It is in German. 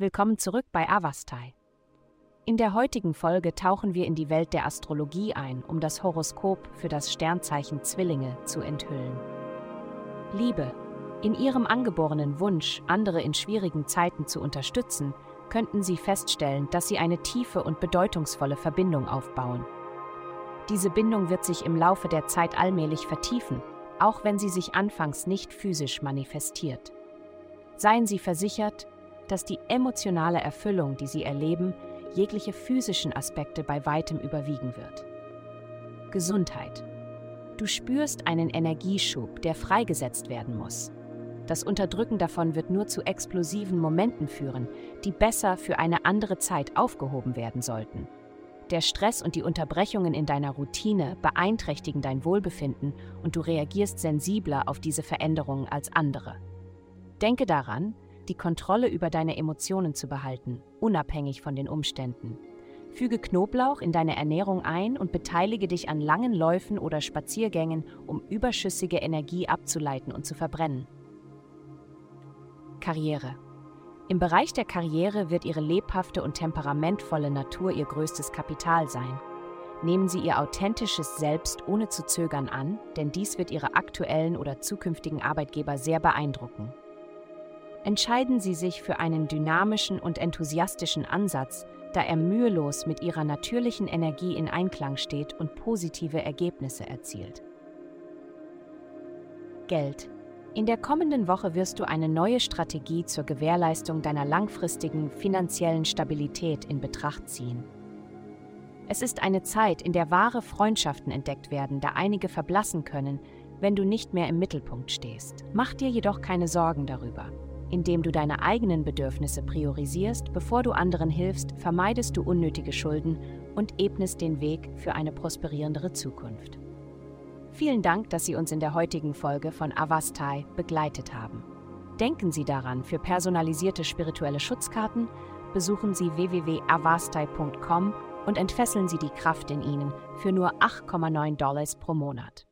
Willkommen zurück bei Avastai. In der heutigen Folge tauchen wir in die Welt der Astrologie ein, um das Horoskop für das Sternzeichen Zwillinge zu enthüllen. Liebe. In ihrem angeborenen Wunsch, andere in schwierigen Zeiten zu unterstützen, könnten sie feststellen, dass sie eine tiefe und bedeutungsvolle Verbindung aufbauen. Diese Bindung wird sich im Laufe der Zeit allmählich vertiefen, auch wenn sie sich anfangs nicht physisch manifestiert. Seien Sie versichert, dass die emotionale Erfüllung, die Sie erleben, jegliche physischen Aspekte bei weitem überwiegen wird. Gesundheit. Du spürst einen Energieschub, der freigesetzt werden muss. Das Unterdrücken davon wird nur zu explosiven Momenten führen, die besser für eine andere Zeit aufgehoben werden sollten. Der Stress und die Unterbrechungen in deiner Routine beeinträchtigen dein Wohlbefinden und du reagierst sensibler auf diese Veränderungen als andere. Denke daran, die Kontrolle über deine Emotionen zu behalten, unabhängig von den Umständen. Füge Knoblauch in deine Ernährung ein und beteilige dich an langen Läufen oder Spaziergängen, um überschüssige Energie abzuleiten und zu verbrennen. Karriere. Im Bereich der Karriere wird Ihre lebhafte und temperamentvolle Natur Ihr größtes Kapital sein. Nehmen Sie Ihr authentisches Selbst ohne zu zögern an, denn dies wird Ihre aktuellen oder zukünftigen Arbeitgeber sehr beeindrucken. Entscheiden Sie sich für einen dynamischen und enthusiastischen Ansatz, da er mühelos mit Ihrer natürlichen Energie in Einklang steht und positive Ergebnisse erzielt. Geld. In der kommenden Woche wirst du eine neue Strategie zur Gewährleistung deiner langfristigen finanziellen Stabilität in Betracht ziehen. Es ist eine Zeit, in der wahre Freundschaften entdeckt werden, da einige verblassen können, wenn du nicht mehr im Mittelpunkt stehst. Mach dir jedoch keine Sorgen darüber. Indem du deine eigenen Bedürfnisse priorisierst, bevor du anderen hilfst, vermeidest du unnötige Schulden und ebnest den Weg für eine prosperierendere Zukunft. Vielen Dank, dass Sie uns in der heutigen Folge von Avastai begleitet haben. Denken Sie daran, für personalisierte spirituelle Schutzkarten besuchen Sie www.avastai.com und entfesseln Sie die Kraft in Ihnen für nur 8,9 Dollars pro Monat.